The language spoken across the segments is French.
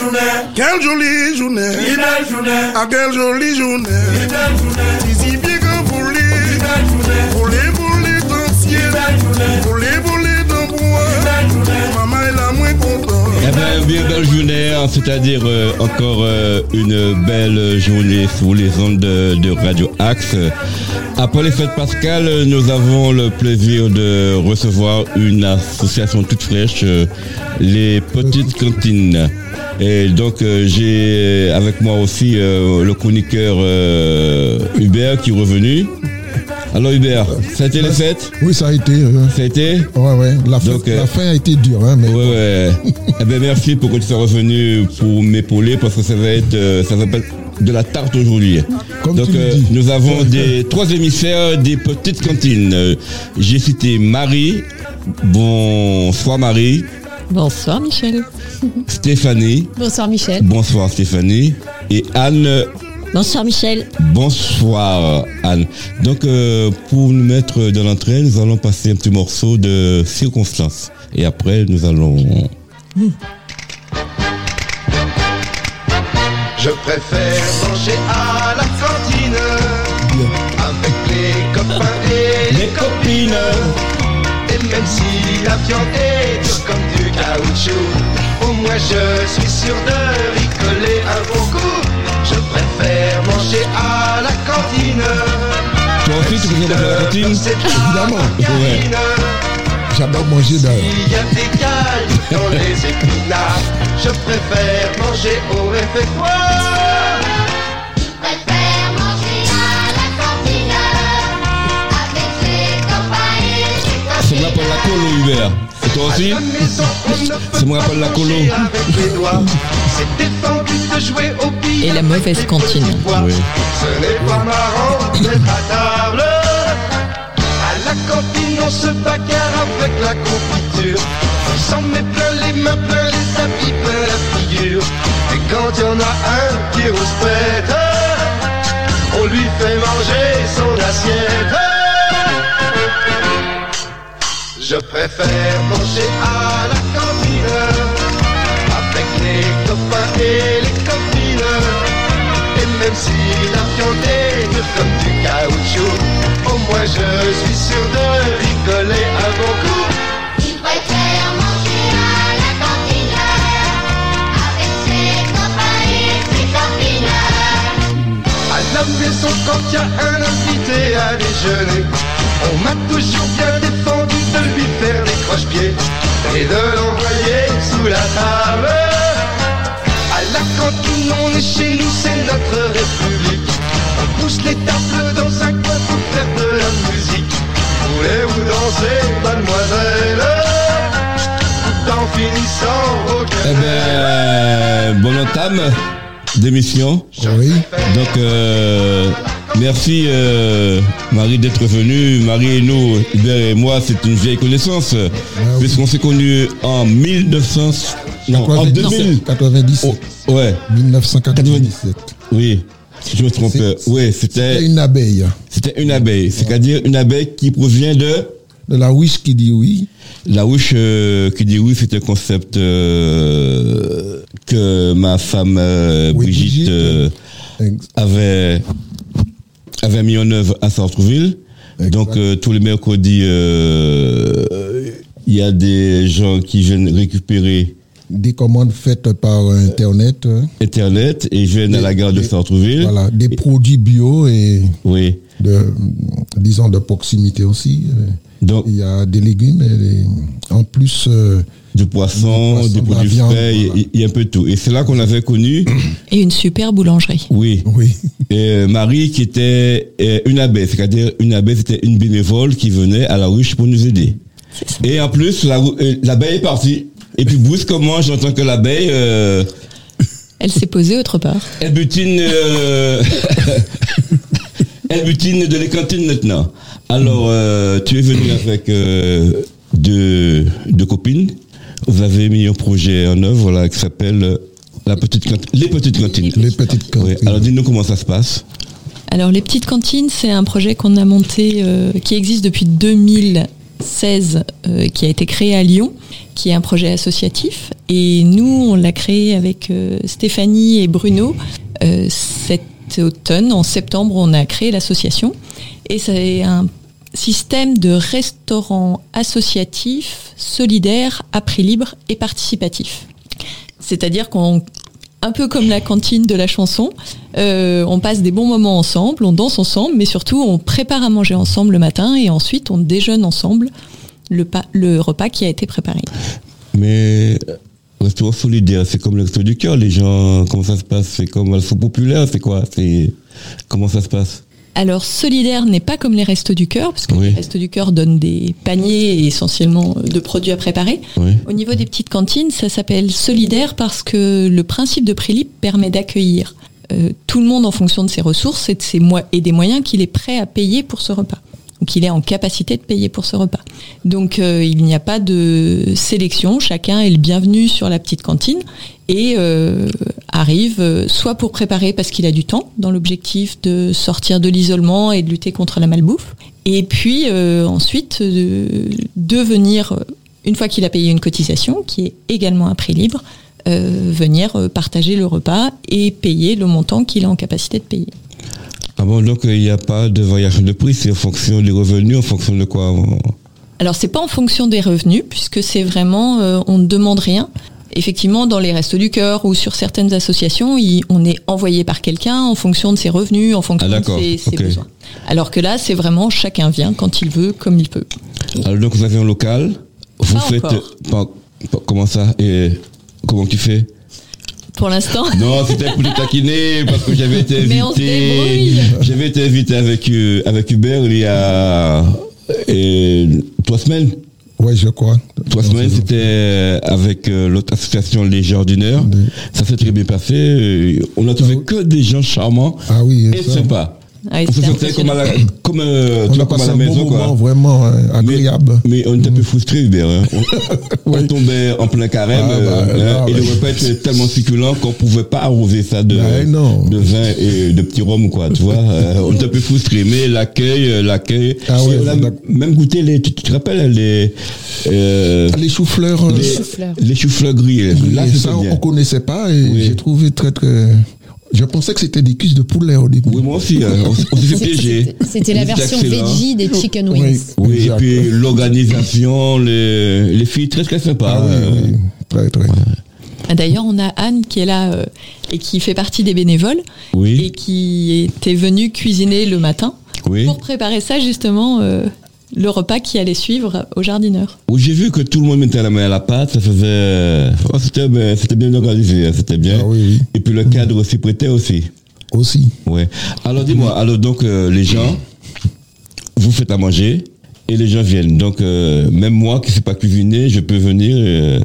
journée, Quelle jolie journée, journée, ah quelle jolie journée, bien, belle journée, c'est-à-dire euh, encore euh, une belle journée sur les ondes de, Radio Axe. Après les fêtes pascales, nous avons le plaisir de recevoir une association toute fraîche, euh, les Petites Cantines. Et donc j'ai avec moi aussi le chroniqueur Hubert qui est revenu. Alors Hubert, ça a été les fêtes Oui, ça a été. euh, Ça a été ouais, ouais. La, Donc, euh, la fin a été dure, hein, mais Ouais, ouais. eh ben, merci pour que tu sois revenu pour m'épauler parce que ça va être, euh, ça va être de la tarte aujourd'hui. Comme Donc, tu le euh, dis. nous avons des trois émissaires des petites cantines. J'ai cité Marie. Bonsoir Marie. Bonsoir Michel. Stéphanie. Bonsoir Michel. Bonsoir Stéphanie. Et Anne. Bonsoir Michel. Bonsoir Anne. Donc, euh, pour nous mettre dans l'entrée, nous allons passer un petit morceau de circonstance. Et après, nous allons Je préfère manger à la cantine avec les copains et les copines. Et même si la viande est dure comme du caoutchouc, au moins je suis sûr de rigoler un bon coup. Je préfère manger à la cantine. Toi aussi, tu préfères manger à la cantine C'est Évidemment. margarine. j'adore manger d'ailleurs. Il y a des cailloux dans les épinards. Je préfère manger au réfectoire. préfère manger à la cantine avec ses copains et ses Ça me rappelle la colo, Hubert. Et toi aussi Ça me rappelle la colo. Et la mauvaise cantine. Oui. Ce n'est pas marrant d'être à table. À la cantine, on se bagarre avec la confiture. On s'en met plein les mains, plein les habits, plein la figure. Et quand il y en a un qui ose pète, on lui fait manger son assiette. Je préfère manger à la cantine les copains et les copines. Et même si la est dure comme du caoutchouc, au moins je suis sûr de rigoler un bon coup. Il préfère manger à la cantine avec ses copains et ses copines. À la maison, quand il y a un invité à déjeuner, on m'a toujours bien défendu de lui faire des croche-pieds et de l'envoyer sous la table. La cantine, on est chez nous, c'est notre république. On pousse les tables dans un coin pour faire de la musique. Voulez-vous danser, mademoiselle Tout en finissant au Eh ben, bonne entame d'émission. Oui. Donc, euh, merci euh, Marie d'être venue. Marie et nous, Hubert et moi, c'est une vieille connaissance. oui. Puisqu'on s'est connus en 1900... Non, en 2000. 97. Oh, ouais, 1997. oui. Je me trompe. Oui, C'était c'était une abeille. c'était une abeille. C'est-à-dire une abeille qui provient de... De la wish qui dit oui. La wish euh, qui dit oui, c'est un concept euh, que ma femme euh, Oui, Brigitte, Brigitte, euh, avait avait mis en œuvre à Sartreville. Donc euh, tous les mercredis, euh, il y a des gens qui viennent récupérer Des commandes faites par Internet. hein. Internet et viennent à Des- la gare de Sartreville. Voilà, des produits bio et Oui. de, disons, de proximité aussi. Donc Il y a des légumes et des- en plus, euh, du poisson, Du poisson, des produits viande, frais, il voilà. y a un peu de tout. Et c'est là qu'on avait connu, Et une super boulangerie. oui, oui, Et euh, Marie qui était euh, une abeille, c'est-à-dire une abeille, c'était une bénévole qui venait à la ruche pour nous aider. Et en plus, la euh, l'abeille est partie. Et puis brusquement, j'entends que l'abeille, euh, Elle s'est posée autre part. elle butine, euh, elle butine de les cantines maintenant. Alors, euh, tu es venu avec euh, deux, deux copines. Vous avez mis un projet en œuvre là qui s'appelle euh, la petite cantine, les petites cantines. les petites Oui. cantines. Alors, dis-nous comment ça se passe. Alors les petites cantines, c'est un projet qu'on a monté, euh, qui existe depuis 2016, euh, qui a été créé à Lyon, qui est un projet associatif Et nous, on l'a créé avec euh, Stéphanie et Bruno. Euh, cet automne, en septembre, on a créé l'association. Et c'est un système de restaurant associatif, solidaire, à prix libre et participatif. C'est-à-dire qu'on un peu comme la cantine de la chanson, euh, on passe des bons moments ensemble, on danse ensemble, mais surtout on prépare à manger ensemble le matin et ensuite on déjeune ensemble le, pa- le repas qui a été préparé. Mais euh, restaurant solidaire, c'est comme le resto du cœur. Les gens, comment ça se passe? C'est comme elles sont populaires, c'est quoi? C'est comment ça se passe? Alors solidaire n'est pas comme les restos du cœur, parce que Oui. les restos du cœur donnent des paniers essentiellement de produits à préparer. Oui. Au niveau des petites cantines, ça s'appelle solidaire parce que le principe de prix libre permet d'accueillir euh, tout le monde en fonction de ses ressources et, de ses et des moyens qu'il est prêt à payer pour ce repas. Donc il est en capacité de payer pour ce repas. Donc euh, il n'y a pas de sélection, chacun est le bienvenu sur la petite cantine et euh, arrive euh, soit pour préparer parce qu'il a du temps dans l'objectif de sortir de l'isolement et de lutter contre la malbouffe, et puis ensuite de venir, une fois qu'il a payé une cotisation, qui est également à prix libre, venir partager le repas et payer le montant qu'il est en capacité de payer. Ah bon, donc euh, il n'y a pas de variation de prix, c'est en fonction des revenus, en fonction de quoi Alors c'est pas en fonction des revenus puisque c'est vraiment euh, on ne demande rien. Effectivement, dans les restos du cœur ou sur certaines associations, il- on est envoyé par quelqu'un en fonction de ses revenus, en fonction Ah, de ses, besoins. Alors que là, c'est vraiment chacun vient quand il veut, comme il peut. Alors donc vous avez un local, vous Pas faites encore. pas- pas- comment ça et comment tu fais? Pour l'instant, Non, c'était pour te taquiner parce que j'avais été invité. J'avais été invité avec euh, avec Hubert il y a euh, trois semaines. Ouais, je crois. Trois semaines, c'était avec euh, l'autre association Les Jardineurs. Oui. Ça s'est très bien passé. Euh, On a trouvé que des gens charmants Ah oui, et ça. sympas. Ah, On se c'était sentait comme à la, comme, euh, On comme à la un maison, bon moment quoi. vraiment euh, agréable. Mais on était un peu frustrés, Hubert. hein. On, on tombait en plein carême Ah, bah, euh, non, et le mais- repas était tellement succulent qu'on pouvait pas arroser ça de, Ouais, non. de vin et de petits rhum, quoi. Tu vois, Euh, on était un peu frustrés. Mais l'accueil, euh, l'accueil. Ah Et ouais, on a d'accord. même goûté les. Tu tu te rappelles les euh, Les choux-fleurs, les, choux-fleurs. les choux-fleurs grillés. Là, et ça, on bien. connaissait pas et Oui. j'ai trouvé très très. Je pensais que c'était des cuisses de poulet au début. Oui, moi aussi. hein, on, s'est fait piéger. C'était- la version excellent. veggie des chicken wings. Oui, et puis l'organisation, les, les filles très très sympas. Ah oui, euh, oui, très très. Ah, D'ailleurs, on a Anne qui est là euh, et qui fait partie des bénévoles et oui, qui était venue cuisiner le matin oui. pour préparer ça justement euh, le repas qui allait suivre au jardineur. Où j'ai vu que tout le monde mettait la main à la pâte, ça faisait. oh, c'était, c'était bien organisé, hein, c'était bien. Ah oui, oui. Et puis le cadre aussi prêtait aussi. Aussi. Ouais. Alors dis-moi, alors donc euh, les gens, vous faites à manger et les gens viennent. Donc euh, même moi qui ne sais pas cuisiner, je peux venir euh,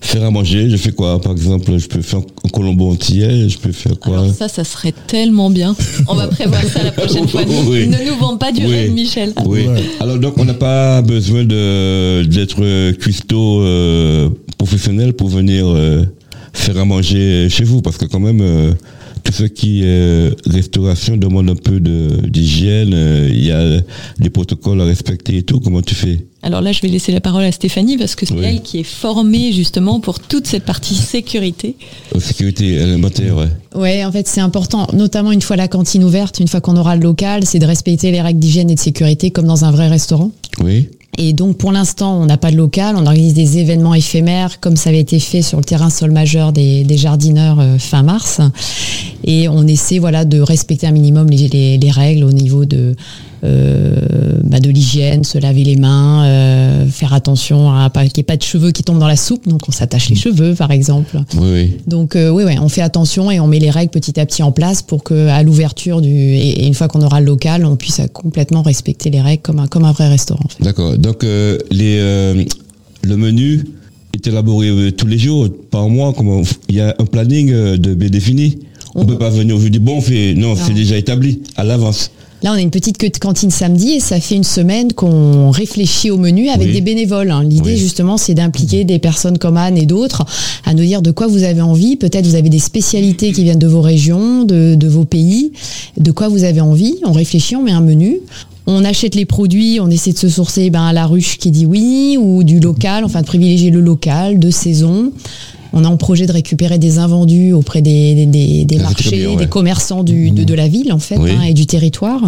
faire à manger. Je fais quoi? Par exemple, je peux faire un colombo entier, je peux faire quoi? Alors ça, ça serait tellement bien. On va prévoir ça la prochaine fois. Oui. Ne nous vends pas du Oui. rêve, Michel. Oui. Ouais. Alors donc on n'a pas besoin de d'être cuistot euh, professionnel pour venir euh, faire à manger chez vous parce que quand même euh, tout ce qui est restauration demande un peu d'hygiène. euh, Il y a des protocoles à respecter et tout. Comment tu fais? Alors là, je vais laisser la parole à Stéphanie parce que c'est Oui. elle qui est formée justement pour toute cette partie sécurité. Euh, Sécurité alimentaire. Ouais. Ouais, en fait, c'est important, notamment une fois la cantine ouverte, une fois qu'on aura le local, c'est de respecter les règles d'hygiène et de sécurité comme dans un vrai restaurant. Oui. Et donc, pour l'instant, on n'a pas de local. On organise des événements éphémères, comme ça avait été fait sur le terrain sol majeur des, jardineurs euh, fin mars. Et on essaie, voilà, de respecter un minimum les, les- les règles au niveau de bah, de l'hygiène, se laver les mains, euh, faire attention à pas qu'il n'y ait pas de cheveux qui tombent dans la soupe. Donc, on s'attache les cheveux, par exemple. Oui, oui. Donc euh, oui, ouais, on fait attention et on met les règles petit à petit en place pour que à l'ouverture du et, et une fois qu'on aura le local, on puisse euh, complètement respecter les règles comme un comme un vrai restaurant. en fait. D'accord. Donc euh, les euh, le menu est élaboré euh, tous les jours, par mois. Comment il y a un planning euh, de bien défini. On On- peut pas venir aujourd'hui. Bon, on fait non, c'est déjà établi à l'avance. Là, on a une petite queue de cantine samedi et ça fait une semaine qu'on réfléchit au menu avec Oui. des bénévoles. hein. L'idée, Oui. justement, c'est d'impliquer des personnes comme Anne et d'autres à nous dire de quoi vous avez envie. Peut-être vous avez des spécialités qui viennent de vos régions, de, de vos pays, de quoi vous avez envie. On réfléchit, on met un menu. On achète les produits, on essaie de se sourcer ben, à la ruche qui dit oui ou du local, enfin de privilégier le local, de saison. On a en projet de récupérer des invendus auprès des, des, des- des c'est très marchés, bien, ouais. des commerçants du, de, de la ville en fait Oui. hein, et du territoire.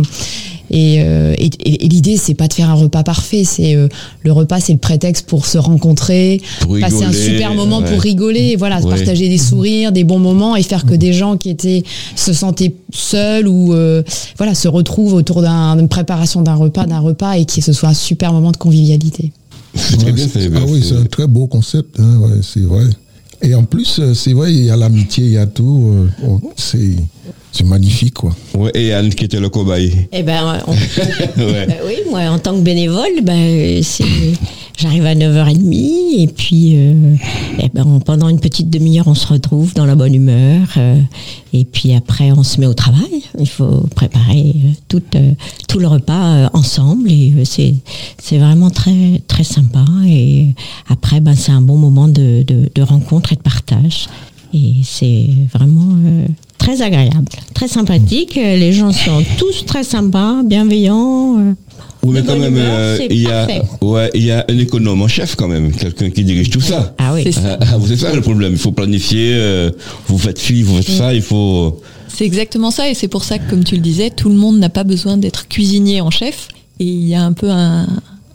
Et, euh, et, et- et l'idée, c'est pas de faire un repas parfait. C'est euh, le repas, c'est le prétexte pour se rencontrer, Pour passer un super moment ouais. pour rigoler, et voilà, Ouais. partager des sourires, des bons moments et faire que des gens qui étaient se sentaient seuls ou euh, voilà se retrouvent autour d'un- d'une préparation d'un repas, d'un repas et que ce soit un super moment de convivialité. C'est très bien, ah oui, c'est un très beau concept, hein, ouais, c'est vrai. Et en plus, euh, c'est vrai, il y a l'amitié, il y a tout. euh, c'est c'est magnifique, quoi. Ouais, et Anne qui était le cobaye. Eh ben, on- Ouais. bah oui, moi, en tant que bénévole, ben, j'arrive à 9h30 et puis euh, eh ben, pendant une petite demi-heure, on se retrouve dans la bonne humeur. euh, et puis après, on se met au travail. Il faut préparer euh, tout, euh, tout le repas euh, ensemble et euh, c'est, c'est vraiment très, très sympa. Et après, ben, c'est un bon moment de, de, de rencontre et de partage. Et c'est vraiment euh, très agréable, très sympathique. Euh, Les gens sont tous très sympas, bienveillants. euh. Oui, mais quand même, euh, il y a, ouais, il y a un économe en chef quand même, quelqu'un qui dirige tout ça. Ah oui. C'est ça. Ah, c'est ça le problème. Il faut planifier. euh, vous faites ci, vous faites ça. Il faut. C'est exactement ça, et c'est pour ça que, comme tu le disais, tout le monde n'a pas besoin d'être cuisinier en chef. Et il y a un peu un,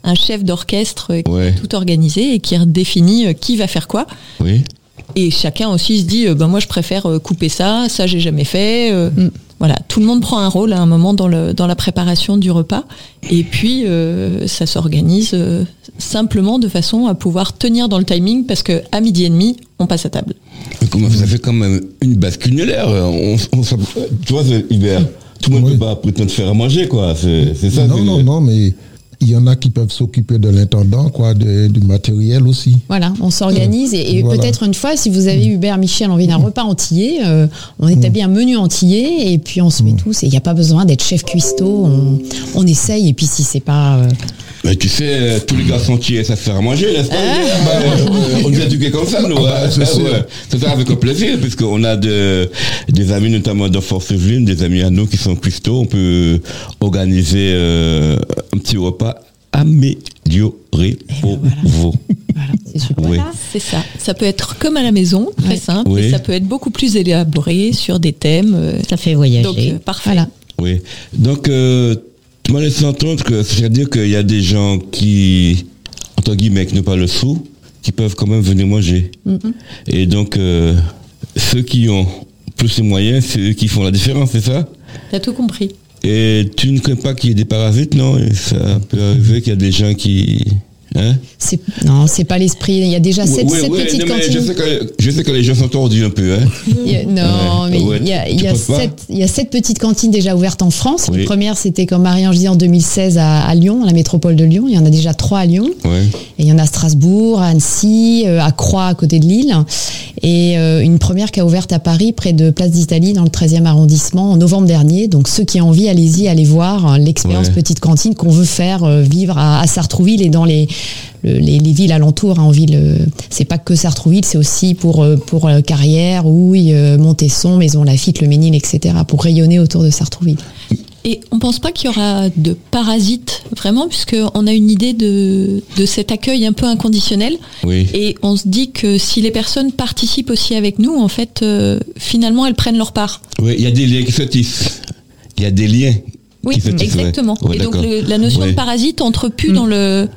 un chef d'orchestre qui Ouais. est tout organisé et qui redéfinit qui va faire quoi. Oui. Et chacun aussi se dit, euh, ben moi je préfère euh, couper ça, ça j'ai jamais fait. euh, Voilà, tout le monde prend un rôle à un moment dans, le, dans la préparation du repas. Et puis euh, ça s'organise euh, simplement de façon à pouvoir tenir dans le timing parce que à midi et demi, on passe à table. Mais comment ça fait quand même une bascule. On, on, tu vois, c'est Hubert. Tout le monde ne peut pas prétendre faire à manger, quoi. C'est ça. non, non, non, mais il y en a qui peuvent s'occuper de l'intendant, quoi, de- du matériel aussi. Voilà, on s'organise et, et Voilà. peut-être une fois, si vous avez Hubert Michel envie d'un repas antillais, euh, on établit un menu antillais et puis on se met tous. Et il n'y a pas besoin d'être chef cuistot, on, on essaye et puis si c'est pas euh, Mais tu sais, euh, tous les garçons qui se faire à manger, n'est-ce pas Bah, euh, On nous a éduqués comme ça, nous. bah, hein. c'est Ah, ouais. Ça avec plaisir, puisqu'on a de- des amis, notamment dans Force Yvelines, des amis à nous qui sont cuistots. On peut organiser euh, un petit repas amélioré pour vous. voilà, c'est super. Oui. C'est ça. Ça peut être comme à la maison, très Ouais. simple, Oui. et ça peut être beaucoup plus élaboré sur des thèmes. euh, Ça fait voyager. donc euh, parfait. Voilà. Oui. Donc, euh, tu m'as laissé entendre que c'est-à-dire qu'il y a des gens qui, entre guillemets, qui n'ont pas le sou, qui peuvent quand même venir manger. Et donc, euh, ceux qui ont plus les moyens, c'est eux qui font la différence, c'est ça? T'as tout compris. Et tu ne crains pas qu'il y ait des parasites, non? Et Ça peut arriver qu'il y a des gens qui... Hein C'est- Non, c'est pas l'esprit. Il y a déjà sept, petites non, cantines. je, sais que, je sais que les gens sont tordus un peu, hein Il y a- non, Ouais. mais Ouais, il y a, il y sept, il y a sept petites cantines déjà ouvertes en France. La première, c'était comme Marie-Ange dit en 2016 à, à Lyon, à la métropole de Lyon. Il y en a déjà trois à Lyon. Ouais. Et il y en a à Strasbourg, à Annecy, euh, à Croix, à côté de Lille. Et euh, une première qui a ouvert à Paris, près de Place d'Italie, dans le 13e arrondissement, en novembre dernier. Donc ceux qui ont envie, allez-y, allez voir hein, l'expérience petite cantine qu'on veut faire euh, vivre à, à Sartrouville et dans les, le- les, les villes alentours. hein, en ville, euh, c'est pas que Sartrouville, c'est aussi pour, euh, pour euh, Carrière, Houille, Montesson, Maison Lafitte, Le Ménil, etc. Pour rayonner autour de Sartrouville. Et on pense pas qu'il y aura de parasites, vraiment, puisqu'on a une idée de, de cet accueil un peu inconditionnel. Oui. Et on se dit que si les personnes participent aussi avec nous, en fait, euh, finalement, elles prennent leur part. Oui, il y a des liens qui se tissent. Il y a des liens Oui, qui se tissent. ouais. exactement. Ouais, et donc, le- la notion de parasite entre plus dans le,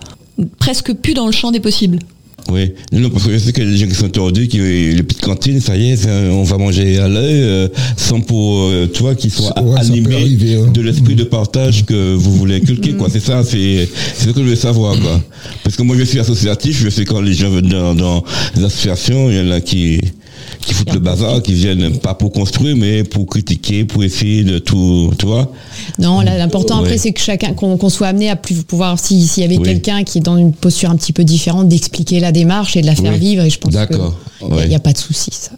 presque plus dans le champ des possibles. Oui, non, non, parce que je sais qu'il y a des gens qui sont tordus, qui les petites cantines, ça y est, on va manger à l'œil, euh, sans pour euh, toi qui soit Ouais, animé arriver, hein. de l'esprit de partage que vous voulez inculquer, quoi. C'est ça, c'est c'est ce que je veux savoir, quoi. Parce que moi, je suis associatif, je sais quand les gens viennent dans, dans les associations, il y en a qui qui foutent le bazar, qui viennent pas pour construire, mais pour critiquer, pour essayer de tout, tu vois. Non, l'important Ouais. après, c'est que chacun, qu'on soit amené à plus pouvoir, si- s'il y avait Oui. quelqu'un qui est dans une posture un petit peu différente, d'expliquer la démarche et de la faire Oui. vivre. Et je pense D'accord. qu'il n'y a, pas de souci. Ça.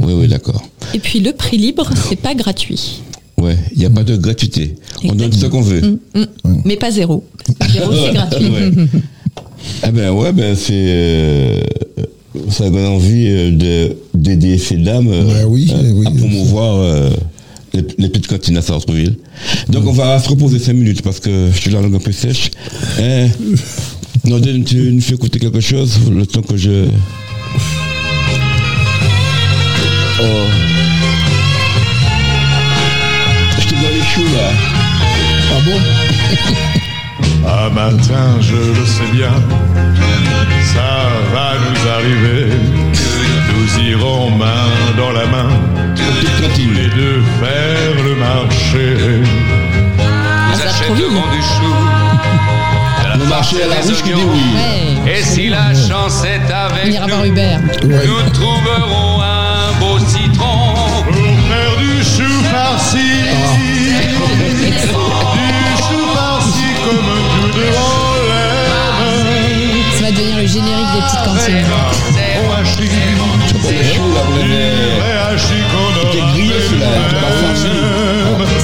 Oui, oui, d'accord. Et puis, le prix libre, c'est pas gratuit. Ouais, il n'y a pas de gratuité. On donne ce qu'on veut. Mais pas zéro. Zéro, c'est gratuit. Ouais. Ah ben ouais, ben c'est euh, ça donne envie euh, de d'aider ces dames euh, Ouais, oui, à, oui. à promouvoir euh, les, les petites cantines à Sartreville. Donc on va se reposer cinq minutes parce que je suis la langue un peu sèche. Hein? Norden, tu nous fais écouter quelque chose le temps que je oh. Je te donne les choux là. Ah bon? Un matin, je le sais bien, ça va nous arriver. Nous irons main dans la main, tous les deux faire le marché. Ah, trop vite. du chou. Le marché à la ruche qui dit oui. Ouais. Et si la chance est avec nous, nous trouverons un beau citron. Pour faire du chou farci, générique des petites cantines. Bon hachis, Les choux là, vous du l'avez. vrai hachis qu'on T'es aura grillé, fait celui-là, tu vas farci. nous-mêmes.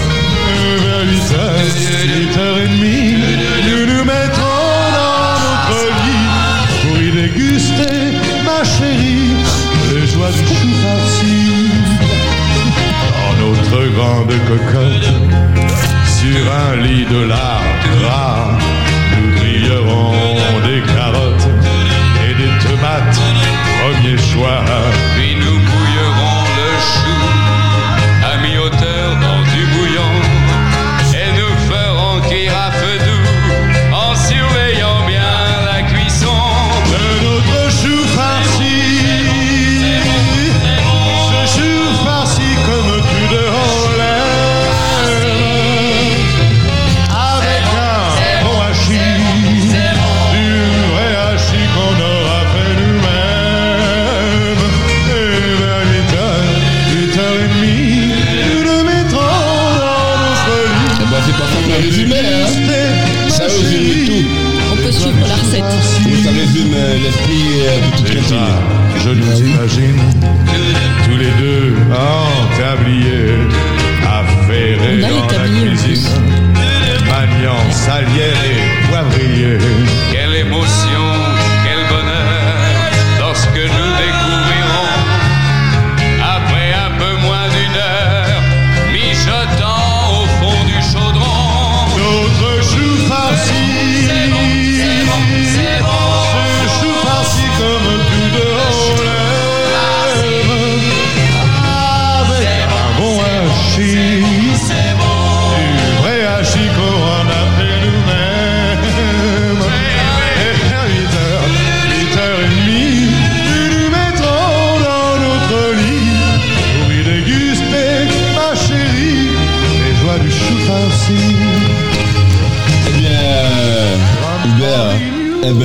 Vers 8 heures, 8 h 30, nous nous mettrons dans notre lit pour y déguster, ma chérie, les joies du chou farci. Dans notre grande cocotte, sur un lit de lard gras, nous grillerons des carottes tomates, premier choix. Je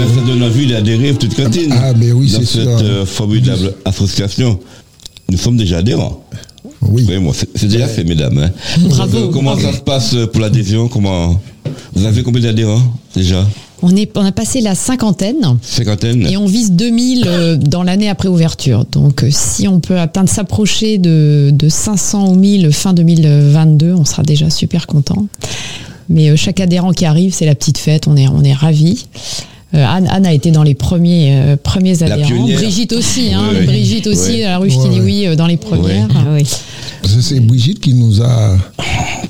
ça donne envie d'adhérer à toute cantine. Ah, mais oui, c'est cette euh, formidable association. Nous sommes déjà adhérents. Oui. Oui, moi, c'est déjà fait, mesdames. hein. Bravo. Donc, euh, comment ça se passe pour l'adhésion? Comment Vous avez combien d'adhérents déjà? On, est, on a passé la cinquantaine. Cinquantaine Et on vise 2000 euh, dans l'année après ouverture. Donc euh, si on peut atteindre, s'approcher de, de 500 ou 1000 fin 2022, on sera déjà super content. Mais euh, chaque adhérent qui arrive, c'est la petite fête, on est, on est ravis. Euh, Anne, Anne a été dans les premiers, euh, premiers adhérents. Brigitte aussi, hein, Oui, oui. Brigitte aussi, Oui. à la ruche qui dit oui euh, dans les premières. Ah oui. C'est c'est Brigitte qui nous a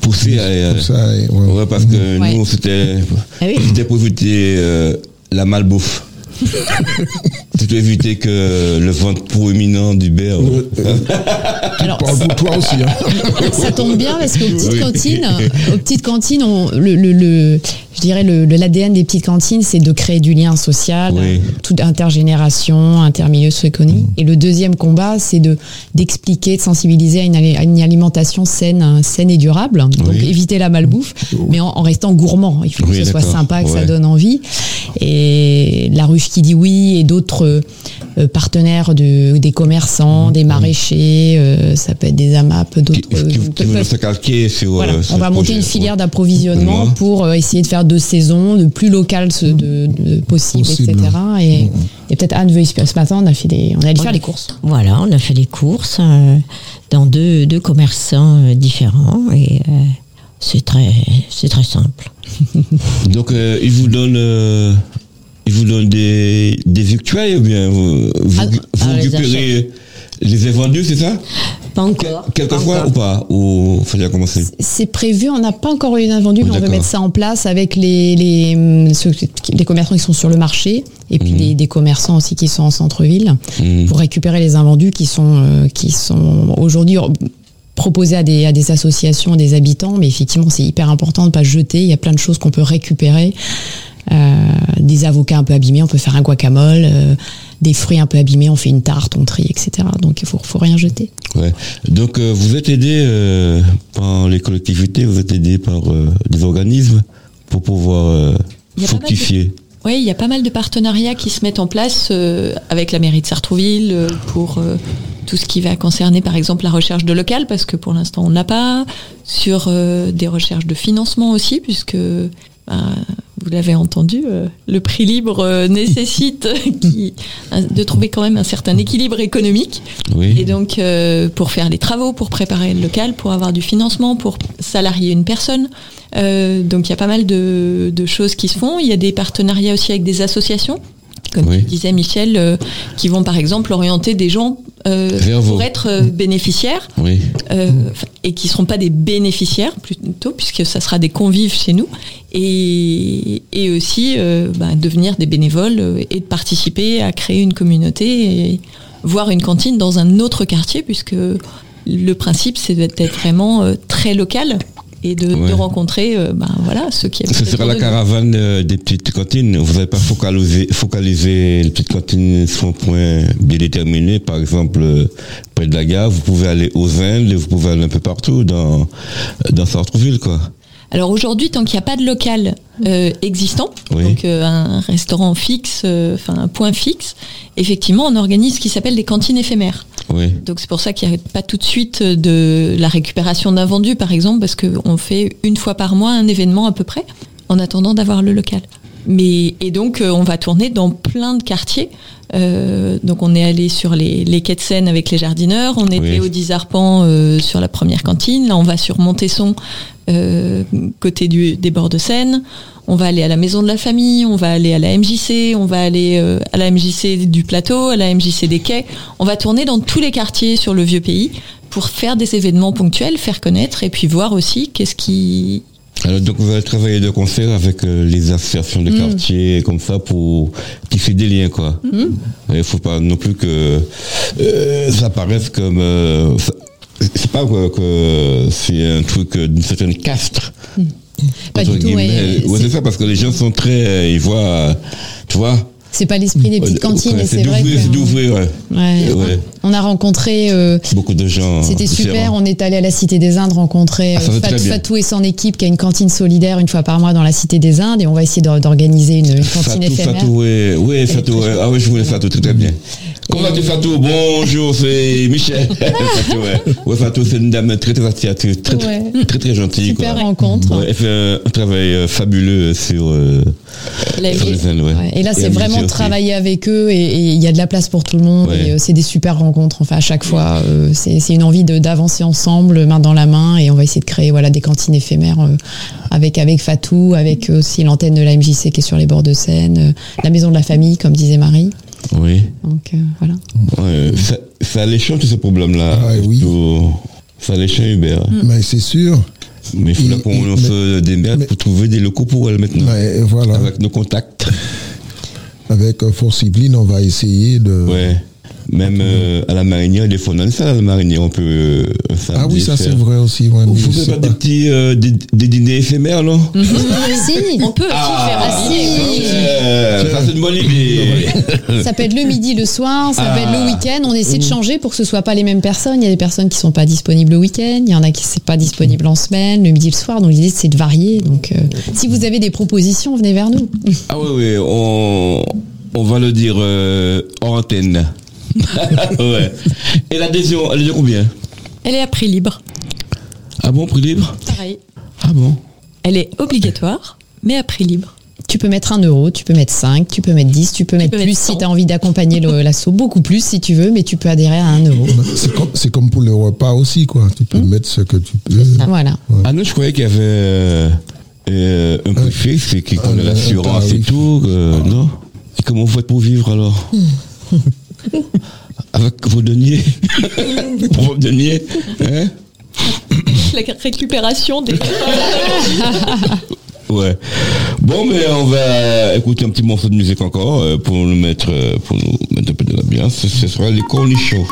poussé à. euh, tout ça. et- ouais. ouais, parce que Ouais. nous, c'était Ah pour éviter euh, la malbouffe. C'était pour éviter que le ventre proéminent d'Hubert. Ouais, euh, Alors, parle pour toi aussi. hein. ça tombe bien parce qu'aux petites Oui. cantines, aux petites cantines, on- le, le- le- je dirais le, l'ADN des petites cantines, c'est de créer du lien social, Oui. toute intergénération, intermilieu socio-économique. Et le deuxième combat, c'est de d'expliquer, de sensibiliser à une, ali- à une alimentation saine, saine et durable. Donc Oui. éviter la malbouffe, mais en, en restant gourmand. Il faut Oui, que ce soit sympa, que ça donne envie. Et la ruche qui dit oui et d'autres euh, partenaires de, des commerçants, des maraîchers, euh, ça peut être des AMAP, d'autres. qui, euh, qui peuvent- veulent se calquer sur. voilà, euh, on va monter une filière d'approvisionnement pour essayer de faire deux saisons, de plus local ce- de, de possible, Possible. etc. Et, et peut-être Anne veut expliquer. Ce matin, on a fait des, on allait faire les courses. Voilà, on a fait des courses euh, dans deux, deux commerçants euh, différents et euh, c'est très, c'est très simple. Donc, euh, ils vous donnent. euh, ils vous donnent des, des victuailles ou bien vous, vous, Ah, vous ah, les récupérez les invendus, c'est ça Pas encore. Quelquefois ou pas Ou déjà commencer C'est prévu, on n'a pas encore eu d'invendu, Oui, mais on veut mettre ça en place avec les, les, hum, ceux- les commerçants qui sont sur le marché et puis Mhm. des, des commerçants aussi qui sont en centre-ville Mhm. pour récupérer les invendus qui sont, euh, qui sont aujourd'hui proposés à des, à des associations, des habitants, mais effectivement c'est hyper important de ne pas jeter, il y a plein de choses qu'on peut récupérer. Euh, des avocats un peu abîmés, on peut faire un guacamole, euh, des fruits un peu abîmés, on fait une tarte, on trie, etc. Donc il faut, faut rien jeter. Ouais. Donc euh, vous êtes aidé euh, par les collectivités, vous êtes aidé par euh, des organismes pour pouvoir euh, fructifier. Oui, il y a pas mal de partenariats qui se mettent en place euh, avec la mairie de Sartrouville euh, pour euh, tout ce qui va concerner par exemple la recherche de local, parce que pour l'instant on n'a pas, sur euh, des recherches de financement aussi, puisque ben, vous l'avez entendu, euh, le prix libre euh, nécessite qui- un- de trouver quand même un certain équilibre économique. Oui. Et donc, euh, pour faire les travaux, pour préparer le local, pour avoir du financement, pour salarier une personne. Euh, donc, il y a pas mal de, de choses qui se font. Il y a des partenariats aussi avec des associations, comme Oui. disait Michel, euh, qui vont par exemple orienter des gens euh, pour être euh, bénéficiaires Oui. et qui seront pas des bénéficiaires plutôt puisque ça sera des convives chez nous et, et aussi bah, devenir des bénévoles et de participer à créer une communauté et voir une cantine dans un autre quartier puisque le principe c'est d'être vraiment très local et de, rencontrer euh, ben, voilà ceux qui habitent Ce sera la caravane euh, des petites cantines. Vous n'avez pas focalisé, focalisé les petites cantines sur un point bien déterminé. Par exemple, euh, près de la gare, vous pouvez aller aux Indes, vous pouvez aller un peu partout dans, dans Sartreville, quoi. Alors aujourd'hui, tant qu'il n'y a pas de local euh, existant, Oui. donc euh, un restaurant fixe, euh, enfin un point fixe, effectivement, on organise ce qui s'appelle des cantines éphémères. Oui. Donc c'est pour ça qu'il n'y a pas tout de suite de la récupération d'un vendu, par exemple, parce qu'on fait une fois par mois un événement à peu près, en attendant d'avoir le local. Mais, et donc euh, on va tourner dans plein de quartiers. Euh, donc on est allé sur les, les quais de Seine avec les jardineurs, on était Oui. au 10 arpents euh, sur la première cantine, là on va sur Montesson, euh, côté du, des bords de Seine. On va aller à la maison de la famille, on va aller à la MJC, on va aller euh, à la MJC du plateau, à la MJC des quais. On va tourner dans tous les quartiers sur le vieux pays pour faire des événements ponctuels, faire connaître et puis voir aussi qu'est-ce qui Alors, donc, vous allez travailler de concert avec euh, les associations de quartier, comme ça, pour tisser des liens, quoi. Il ne faut pas non plus que euh, ça paraisse comme... euh, c'est pas quoi, que c'est un truc d'une certaine caste. Pas entre du tout, ouais. Ouais, C'est- ça, parce que les gens sont très... euh, ils voient... tu vois C'est pas l'esprit des petites euh, cantines, ouais, c'est vrai d'ouvrir, ouais. On a rencontré, euh, Beaucoup de gens. c'était super, on est allé à la Cité des Indes rencontrer Ah, euh, Fat-. Fatou et son équipe qui a une cantine solidaire une fois par mois dans la Cité des Indes et on va essayer d'or- d'organiser une, une cantine Fatou, éphémère. Fatou, ouais, Fatou. Ah oui, je voulais Fatou, très bien. Comment vas-tu Fatou Bonjour, c'est Michel. Fatou, ouais. Ouais, Fatou, c'est une dame très très attirante, très très, Ouais. très, très gentille. Super quoi. rencontre. Ouais, elle fait un, un travail euh, fabuleux sur, euh, sur vie. les scènes, Et là, c'est vraiment aussi. travailler avec eux et il y a de la place pour tout le monde. Et, euh, c'est des super rencontres. Enfin, à chaque fois, euh, c'est une envie d'avancer ensemble, main dans la main, et on va essayer de créer voilà des cantines éphémères euh, avec avec Fatou, avec euh, aussi l'antenne de la MJC qui est sur les bords de Seine, euh, la maison de la famille, comme disait Marie. Oui. Donc euh, voilà. Ouais, ça, ça alléchant tous ces problèmes-là. Ah, oui. Ça alléchant Hubert. Mais c'est sûr. Mais il faut là qu'on se démerde pour trouver des locaux pour elle maintenant. Mais voilà. Avec nos contacts. Avec euh, Force Yveline, on va essayer de. Ouais. Même euh, à la marinière, des fois, on a une salle à la marinière, on peut. euh, un Ah oui, ça c'est faire. vrai aussi. ouais, Vous faites pas des petits euh, des, des dîners éphémères, non si, On peut aussi faire un Ah. Euh, Ça, c'est une bonne idée. ça peut être le midi, le soir, ça peut être le Ah. week-end. On essaie de changer pour que ce soit pas les mêmes personnes. Il y a des personnes qui sont pas disponibles le week-end, il y en a qui c'est pas disponible en semaine, le midi, le soir. Donc l'idée c'est de varier. Donc euh, si vous avez des propositions, venez vers nous. Ah oui, oui, on, on va le dire euh, hors antenne. ouais. Et l'adhésion, elle est de combien? Elle est à prix libre. Ah bon, prix libre? Pareil. Ah bon? Elle est obligatoire, mais à prix libre. Tu peux mettre un euro, tu peux mettre 5, tu peux mettre 10, tu peux mettre peux plus mettre si 100. tu as envie d'accompagner le- l'assaut, beaucoup plus si tu veux, mais tu peux adhérer à 1 euro. C'est comme, c'est comme pour le repas aussi, quoi. Tu peux mettre ce que tu peux. Voilà. Ah non, je croyais qu'il y avait euh, euh, un prix fixe et qui connaît l'assurance et tout. euh, non? Et comment vous faites pour vivre alors? avec vos deniers. Pour vos deniers. Hein? La récupération des. Ouais. Bon, mais on va écouter un petit morceau de musique encore euh, pour nous mettre, euh, pour nous mettre un peu de l'ambiance. Ce ce sera les cornichons.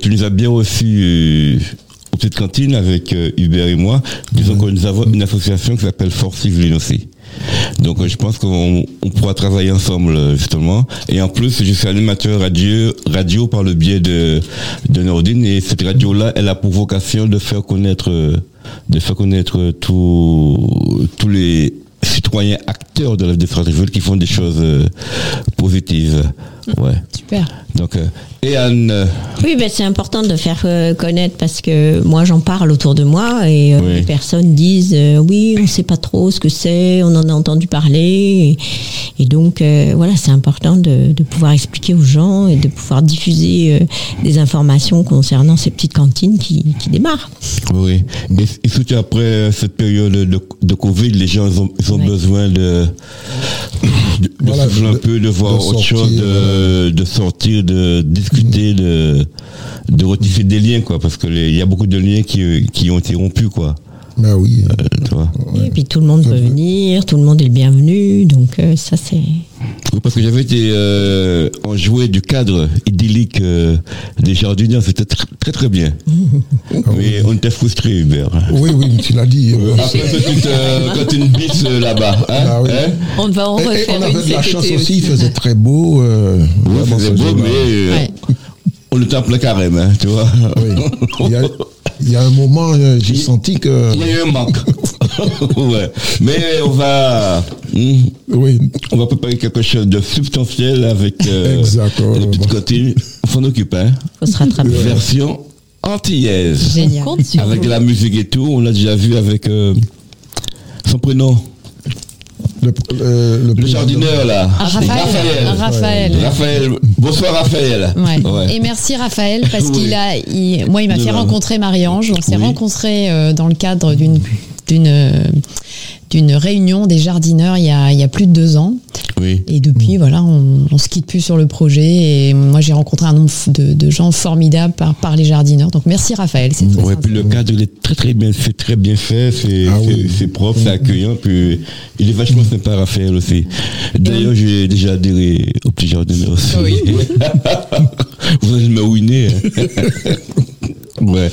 Tu nous as bien reçus euh, aux petites cantines avec euh, Hubert et moi. Disons que nous avons une association qui s'appelle Force aussi. Donc euh, je pense qu'on on pourra travailler ensemble justement. Et en plus, je suis animateur radio, radio par le biais de, Nordine et cette radio-là, elle a pour vocation de faire connaître, de faire connaître tous tous les citoyens acteurs de la défense qui font des choses euh, positives. Ouais. Super. Donc, euh, et Anne, euh, Oui, ben, c'est important de faire euh, connaître parce que moi j'en parle autour de moi et euh, Oui. les personnes disent euh, oui, on sait pas trop ce que c'est, on en a entendu parler et, et donc euh, voilà, c'est important de, de pouvoir expliquer aux gens et de pouvoir diffuser euh, des informations concernant ces petites cantines qui, qui démarrent. Oui. Et, et surtout après cette période de, de Covid, les gens ils ont, ils ont Ouais. besoin de, de, Voilà, un de- peu, de voir de autre sortir, chose, de, de sortir, de discuter, de, de retisser des liens, quoi, parce que les- il y a beaucoup de liens qui, qui ont été rompus, quoi. Ben oui. Euh, tu vois. Et puis tout le monde peut venir, tout le monde est le bienvenu, donc euh, ça c'est. Oui, parce que j'avais été euh, en jouet du cadre idyllique euh, des jardiniers, c'était tr- très très bien. Mais on était frustrés, Hubert. Oui, oui, tu l'as dit. Après petite euh, quand une bise euh, là-bas, hein, Ah oui. hein On va en Et- et refaire on une avait de la chance aussi, il faisait très beau. euh, Oui, c'était ce beau, mais euh, Ouais. on était en plein carême, hein, tu vois. Oui. Il y a, un moment, euh, j'ai senti que. Il y a eu un manque. ouais. Mais on va, hmm, Oui, on va préparer quelque chose de substantiel avec euh, Exact, oh, les petites cotines. On s'en occupe, hein. Faut se rattraper. Version antillaise. Génial. Avec la musique et tout, on l'a déjà vu avec euh, son prénom. Le, le, Le président- jardineur là. Raphaël. Raphaël. Raphaël. Bonsoir Raphaël. Ouais. Ouais. Et merci Raphaël parce Oui. qu'il a, il- moi il m'a fait rencontrer Marie-Ange. On s'est Oui. rencontrés euh, dans le cadre d'une d'une euh, d'une réunion des jardineurs il y a, il y a plus de deux ans. Oui. Et depuis, voilà, on, on se quitte plus sur le projet. Et moi, j'ai rencontré un nombre de, de gens formidables par, par les jardineurs. Donc, merci Raphaël. C'est Ouais, puis le cadre il est très très bien fait, très bien fait, c'est Ah c'est- oui. c'est propre, c'est accueillant, puis il est vachement sympa Raphaël aussi. D'ailleurs, j'ai déjà adhéré au petit jardineur aussi. Vous allez me ruiner. Ouais.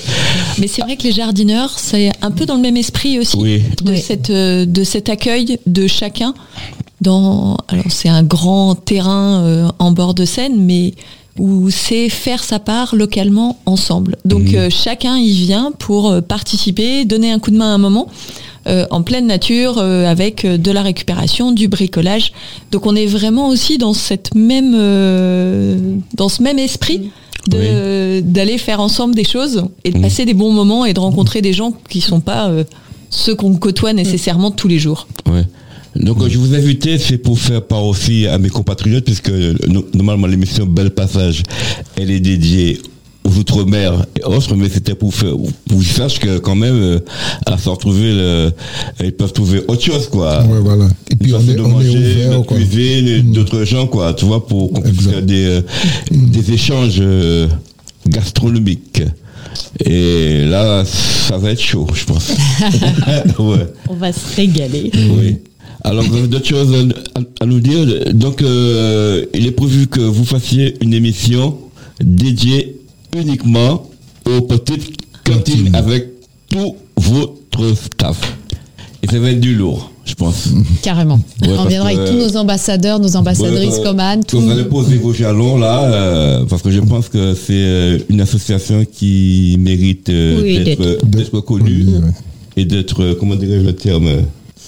Mais c'est vrai que les jardineurs, c'est un peu dans le même esprit aussi Oui. de, Oui. cette, euh, de cet accueil de chacun. Dans, alors c'est un grand terrain euh, en bord de Seine, mais où c'est faire sa part localement ensemble. Donc Mhm. euh, chacun y vient pour euh, participer, donner un coup de main à un moment. euh, en pleine nature, euh, avec de la récupération, du bricolage. Donc on est vraiment aussi dans cette même, euh, dans ce même esprit de- d'aller faire ensemble des choses et de Mhm. passer des bons moments et de rencontrer des gens qui sont pas euh, ceux qu'on côtoie nécessairement tous les jours. Ouais. Donc euh, je vous ai invité, c'est pour faire part aussi à mes compatriotes, puisque euh, no- normalement l'émission Bel Passage, elle est dédiée aux Outre-mer et autres, mais c'était pour faire, pour qu'ils sachent que quand même, euh, à s'en retrouver, le- ils peuvent trouver autre chose, quoi. Ouais, voilà. Et puis on est, de on est manger, ouvert, quoi. cuisine, et d'autres gens, quoi, tu vois, pour qu'on puisse faire des, euh, des échanges euh, gastronomiques. Et là, ça va être chaud, je pense. ouais. On va se régaler. Oui. Alors, vous avez d'autres choses à, à- à nous dire? Donc, euh, il est prévu que vous fassiez une émission dédiée uniquement aux petites cantines avec tout votre staff. Et ça va être du lourd, je pense. Carrément. Ouais, on viendra que- avec tous nos ambassadeurs, nos ambassadrices comme Anne. Vous allez poser vos jalons là, euh, parce que je pense que c'est euh, une association qui mérite euh, Oui, d'être connue Oui, et d'être, comment dirais-je le terme, euh,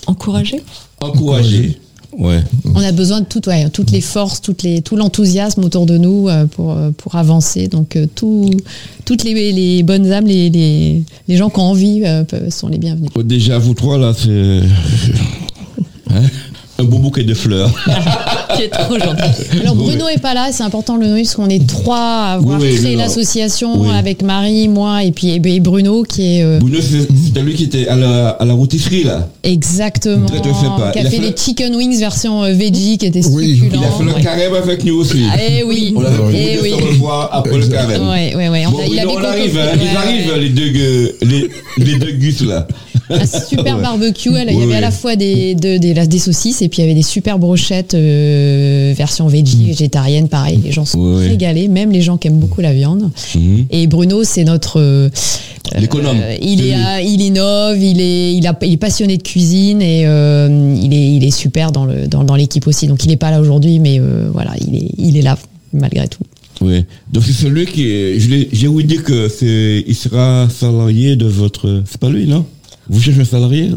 Encouragé encouragée. Ouais. On a besoin de tout, ouais, toutes les forces, toutes les, tout l'enthousiasme autour de nous euh, pour, euh, pour avancer. Donc, euh, tout, toutes les, les bonnes âmes, les, les, les gens qui ont envie sont les bienvenus. Déjà, vous trois, là, c'est. Hein? Un beau bouquet de fleurs. Es trop gentil. Alors. Bruno est pas là, c'est important de le nommer parce qu'on est trois à avoir Oui, créé l'association Oui. avec Marie, moi et puis et Bruno qui est. euh, Bruno, c'est- c'était lui qui était à la, à la rôtisserie, là. Exactement. Très, très sympa. Qui a Il a fait fait- les chicken wings version euh, veggie qui était Oui, succulent. Il a fait le Ouais. carême avec nous aussi. Eh oui. On l'avait Eh promis oui. de se revoir après le carême. Ouais, ouais, ouais. On Bon, a- il Bruno, avait on arrive, hein, ils arrivent, les deux, les, les deux gus, là. Un super Ouais. barbecue. Il y Oui, avait à la fois des, de- des, la- des saucisses et puis il y avait des super brochettes euh, version veggie, végétarienne, pareil. Les gens sont Oui, régalés, même les gens qui aiment beaucoup la viande. Mhm. Et Bruno, c'est notre. euh, L'économe. euh, il, est, il innove, il est, il, a, il est passionné de cuisine et il, est, il est super dans le dans, dans l'équipe aussi. Donc il n'est pas là aujourd'hui, mais voilà, il est, il est là malgré tout. Oui. Donc c'est celui qui est, je j'ai ouï dire que c'est, il sera salarié de votre, c'est pas lui, non? Vous cherchez un salarié?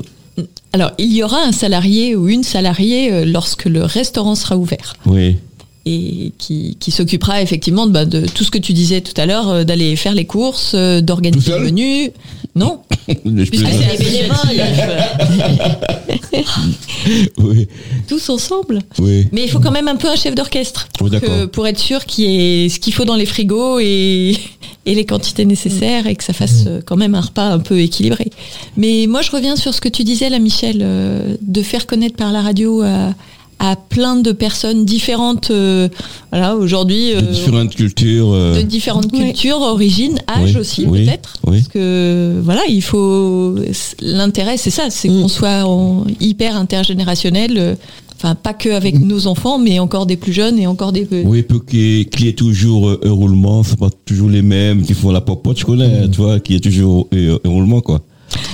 Alors, il y aura un salarié ou une salariée euh, lorsque le restaurant sera ouvert Oui. et qui, qui s'occupera effectivement de, bah, de tout ce que tu disais tout à l'heure, euh, d'aller faire les courses, euh, d'organiser le menu. Non, puisque c'est bénévole. Oui. Tous ensemble. Oui. Mais il faut quand même un peu un chef d'orchestre Oui, pour, pour être sûr qu'il y ait ce qu'il faut dans les frigos et, et les quantités nécessaires et que ça fasse euh, quand même un repas un peu équilibré. Mais moi, je reviens sur ce que tu disais là, Michel, euh, de faire connaître par la radio à, à plein de personnes différentes. euh, voilà, aujourd'hui. De euh, différentes cultures. euh, de différentes cultures, origines, âge Oui, aussi oui, peut-être. oui. Parce que voilà, il faut l'intérêt, c'est ça, c'est qu'on soit en- hyper intergénérationnel. Euh, Enfin, pas que avec nos enfants, mais encore des plus jeunes et encore des. Oui, pour qu'il y ait- toujours euh, un roulement, c'est pas toujours les mêmes qui font la popote, je connais, tu vois, qu'il y ait toujours euh, un roulement, quoi.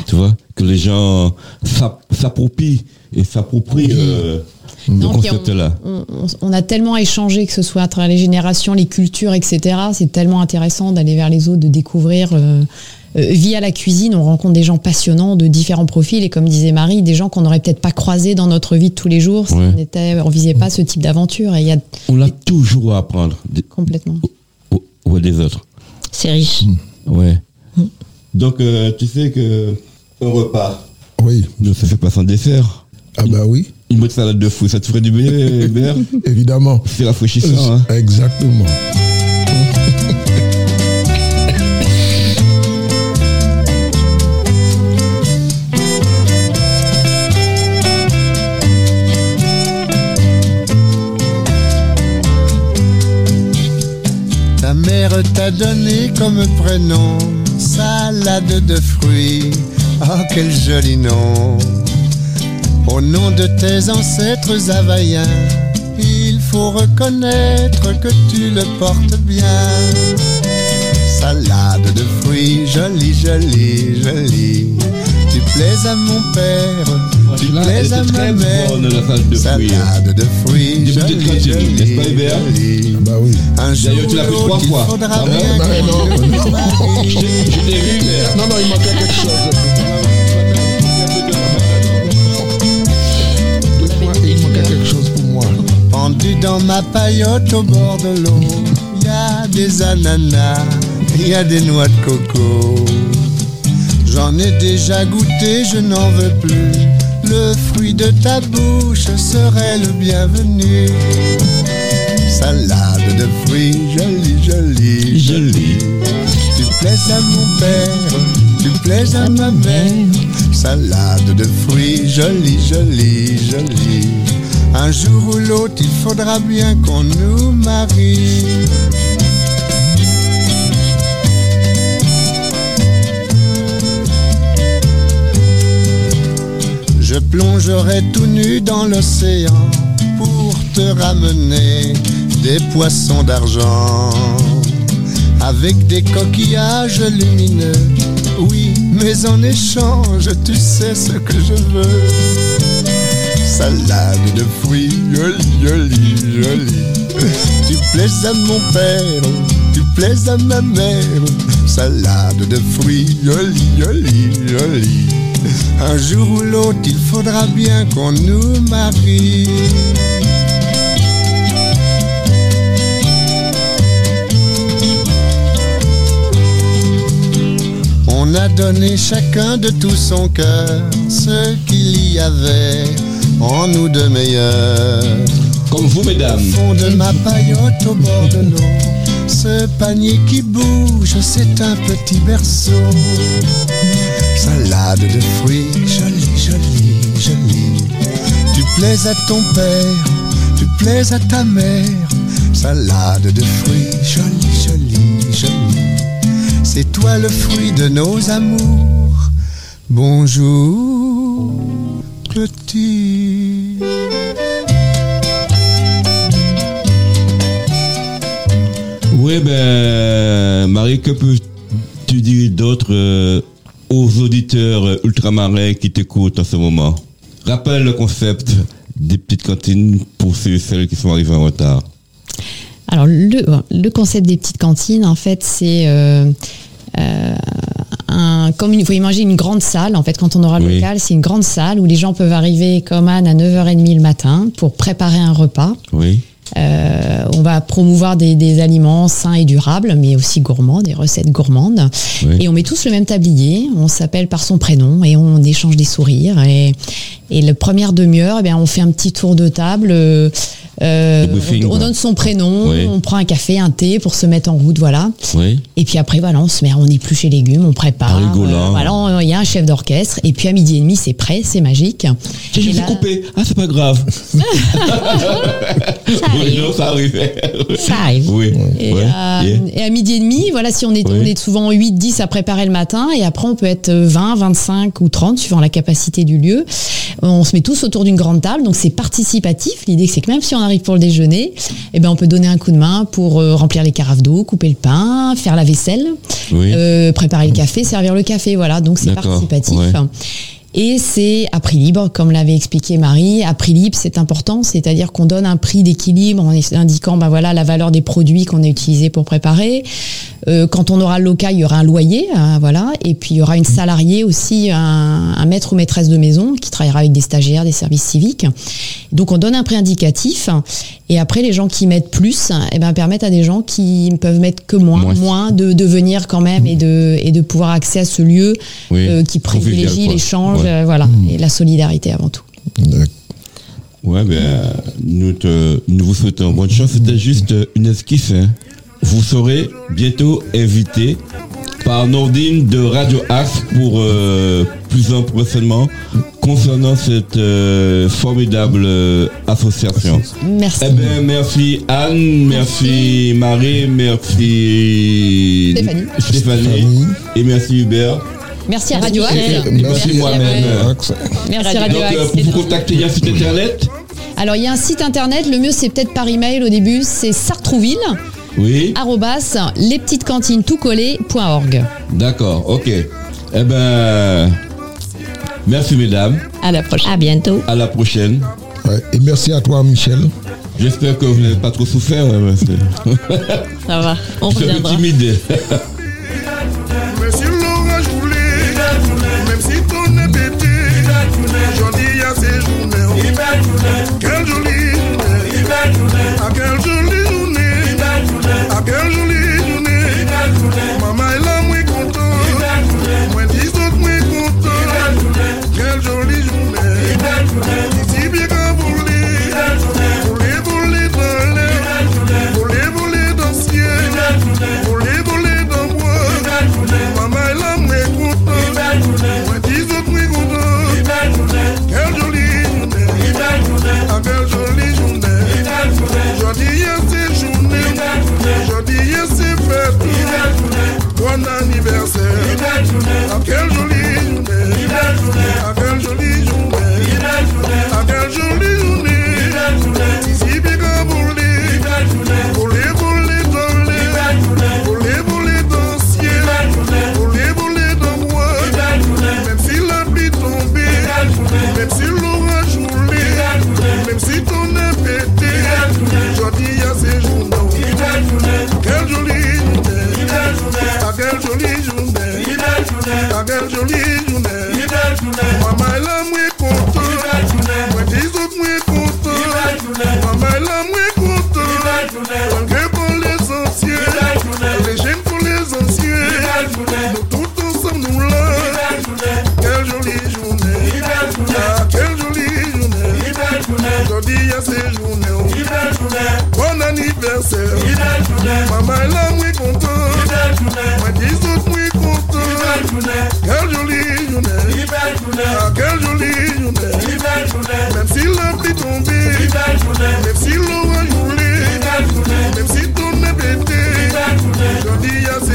Tu vois, que les gens s'app- s'approprient et s'approprient euh, le Non, on, on- on a tellement échangé, que ce soit à travers les générations, les cultures, etc. C'est tellement intéressant d'aller vers les autres, de découvrir. euh, euh, via la cuisine, on rencontre des gens passionnants de différents profils et comme disait Marie, des gens qu'on n'aurait peut-être pas croisés dans notre vie de tous les jours si Ouais. on était, on visait pas ce type d'aventure. Et il y a On a toujours à apprendre des- complètement. au- des autres. C'est riche. Ouais. Donc, euh, tu sais que un repas Oui. ne se fait pas sans dessert. Ah bah oui, Une bonne salade de fruits, ça te ferait du bien, Hubert évidemment. C'est rafraîchissant, hein Exactement. Donné comme prénom salade de fruits. Oh, quel joli nom. Au nom de tes ancêtres havaïens, il faut reconnaître que tu le portes bien. Salade de fruits, jolie, jolie, jolie. Tu plais à mon père, tu Là, plais elle à ma bonne, la salade de fruits. Salade de fruits, Des petites cantines, n'est-ce pas, jolie. Bah oui. Un jour D'ailleurs, tu l'as fait trois fois. Ah Bah, non, non. Je t'ai vu, Non, non, il manquait quelque chose. Il manquait quelque chose pour moi. Pendu dans ma paillote au bord de l'eau, il y a des ananas, il y a des noix de coco. J'en ai déjà goûté, je n'en veux plus. Le fruit de ta bouche serait le bienvenu. Salade de fruits, jolie, jolie, Jolie. Tu plais à mon père, tu plais à ma mère. Salade de fruits, jolie, jolie, jolie. Un jour ou l'autre, il faudra bien qu'on nous marie. Je plongerai tout nu dans l'océan pour te ramener des poissons d'argent avec des coquillages lumineux. Oui, mais en échange, tu sais ce que je veux. Salade de fruits, jolie, jolie, jolie. Tu plais à mon père, tu plais à ma mère. Salade de fruits, jolie, jolie, jolie. Un jour ou l'autre, il faudra bien qu'on nous marie. On a donné chacun de tout son cœur ce qu'il y avait en nous de meilleur. Comme vous, mesdames. Au fond de ma paillote au bord de l'eau, ce panier qui bouge, c'est un petit berceau. Salade de fruits, jolie, jolie, jolie. Tu plais à ton père, tu plais à ta mère. Salade de fruits, jolie, jolie, jolie. C'est toi le fruit de nos amours. Bonjour, petit. Oui, ben, Marie, que peux-tu dire d'autre euh, aux auditeurs ultramarins qui t'écoutent en ce moment Rappelle le concept des petites cantines pour ceux et celles qui sont arrivés en retard. Alors le, le concept des petites cantines, en fait, c'est euh, euh, un, comme il faut imaginer une grande salle. En fait, quand on aura le Oui. local, c'est une grande salle où les gens peuvent arriver comme Anne à 9h30 le matin pour préparer un repas. Oui. Euh, on va promouvoir des, des aliments sains et durables, mais aussi gourmands, des recettes gourmandes. Oui. Et on met tous le même tablier, on s'appelle par son prénom et on échange des sourires. Et, et la première demi-heure, eh bien, on fait un petit tour de table. euh, euh, on, donne son prénom, on prend un café, un thé pour se mettre en route, voilà. Et puis après, voilà, on se met, on épluche les légumes, on prépare. Rigolant. voilà, il y a un chef d'orchestre. Et puis à midi et demi, c'est prêt, c'est magique. Et me là- coupé. Ah, c'est pas grave. Non, ça arrivait. Ça arrive. Oui. Et, ouais, à, yeah. et à midi et demi, voilà, si on est, Oui. on est souvent 8, 10 à préparer le matin, et après on peut être 20, 25 ou 30, suivant la capacité du lieu. On se met tous autour d'une grande table, donc c'est participatif. L'idée, c'est que même si on arrive pour le déjeuner, eh ben, on peut donner un coup de main pour euh, remplir les carafes d'eau, couper le pain, faire la vaisselle, Oui. euh, préparer le café, servir le café, voilà. Donc c'est participatif. ouais. Et c'est à prix libre, comme l'avait expliqué Marie. À prix libre, c'est important, c'est-à-dire qu'on donne un prix d'équilibre en indiquant ben voilà, la valeur des produits qu'on a utilisés pour préparer. Euh, quand on aura le local, il y aura un loyer, hein, voilà, et puis il y aura une salariée aussi, un, un maître ou maîtresse de maison qui travaillera avec des stagiaires, des services civiques. Donc on donne un prix indicatif, et après les gens qui mettent plus, eh ben, permettent à des gens qui ne peuvent mettre que moins, Moins. moins, de, de venir quand même et de, et de pouvoir accès à ce lieu Oui. euh, qui privilégie l'échange, Ouais. euh, voilà, et la solidarité avant tout. Ouais, ben, nous, te- nous vous souhaitons bonne chance. C'était juste une esquisse. hein. Vous serez bientôt invité par Nordine de Radio Axe pour euh, plus en prochainement concernant cette euh, formidable euh, association. Merci. Eh bien, merci Anne, merci, Marie, merci Stéphanie. Stéphanie, et merci Hubert. Merci à Radio Axe. Merci moi-même. Merci Donc, Radio Axe. pour vous contacter, il y a un site internet Alors, il y a un site internet, le mieux c'est peut-être par email au début, c'est sartrouville, Oui. arrobas, lespetitescantines tout collé.org. D'accord, ok. Eh ben, merci mesdames. À la prochaine. À bientôt. À la prochaine. Ouais, Et merci à toi, Michel. J'espère que vous n'avez pas trop souffert. ouais, que- Ça va, on Je suis reviendra. timide. Maila mwen kontan Mwen dizot mwen kontan Kel joli yon e Kel joli yon e Mem si la pli tombe Mem si lo a yon le Mem si ton e bete Jodi a se